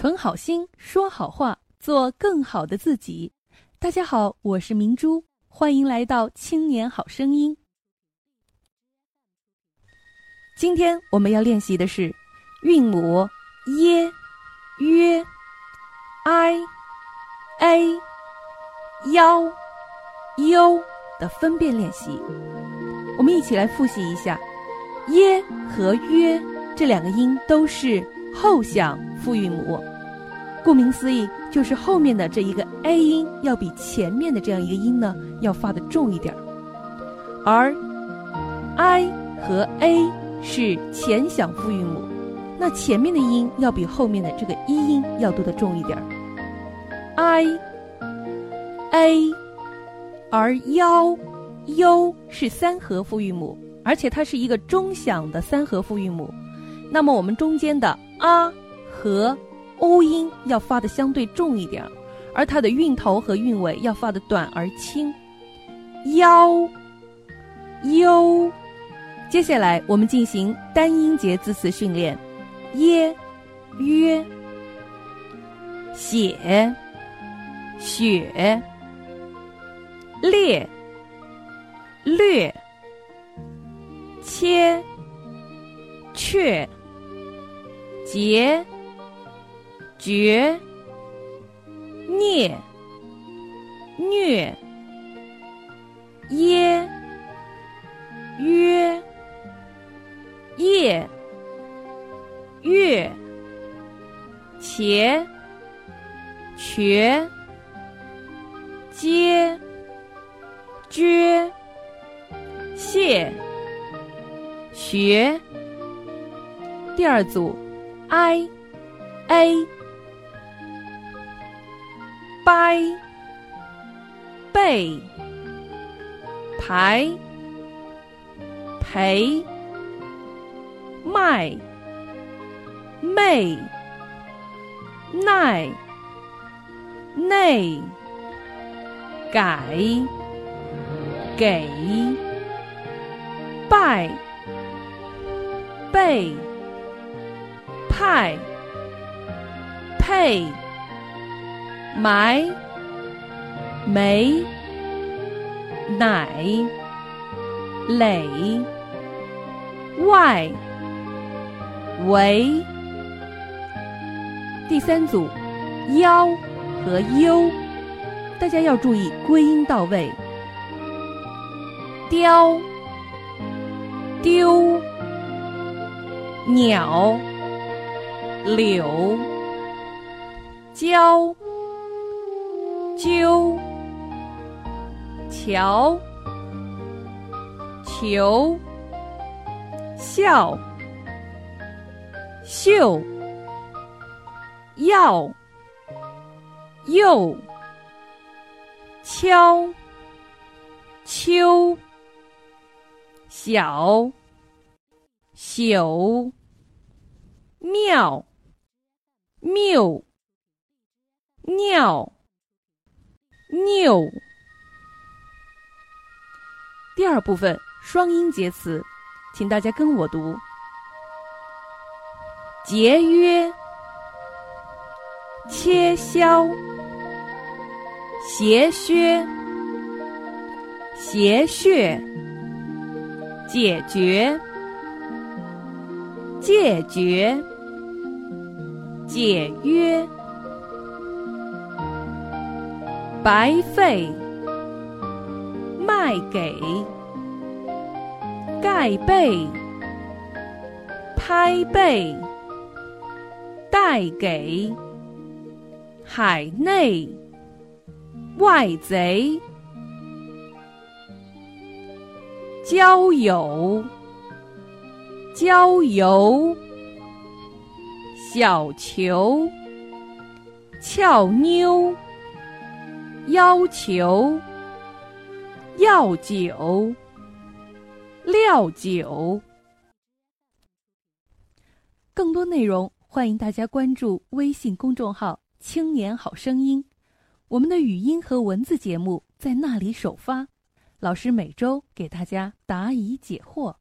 存好心，说好话，做更好的自己。大家好，我是明珠，欢迎来到《青年好声音》。今天我们要练习的是韵母耶、约、i、a、幺、u 的分辨练习。我们一起来复习一下，耶和约这两个音都是后响复韵母，顾名思义，就是后面的这一个 a 音要比前面的这样一个音呢要发的重一点儿，而 i 和 a 是前响复韵母，那前面的音要比后面的这个一音要读的重一点儿，i、a，而腰。u 是三合复韵母，而且它是一个中响的三合复韵母。那么我们中间的 a 和 o 音要发的相对重一点，而它的韵头和韵尾要发的短而轻。腰 u，接下来我们进行单音节字词训练：耶、约、写、雪、列。略，切，却，结，绝，孽，虐，耶，约，夜，月，且，瘸，接，撅。谢，学。第二组，i a，掰，背，排，陪，卖，媚，耐，内，改，给。拜，背，派，配，埋，没，奶，垒，外，围。第三组，腰和优大家要注意归音到位。雕。丢，鸟，柳，胶，揪，桥，球，笑，秀，要，又，敲，秋。小，朽，妙，谬，尿，拗。第二部分双音节词，请大家跟我读：节约，切削，斜削，斜穴。解决，解决，解约，白费，卖给，盖被，拍背，带给，海内，外贼。交友，交游，小球，俏妞，要求，药酒，料酒。更多内容，欢迎大家关注微信公众号“青年好声音”，我们的语音和文字节目在那里首发。老师每周给大家答疑解惑。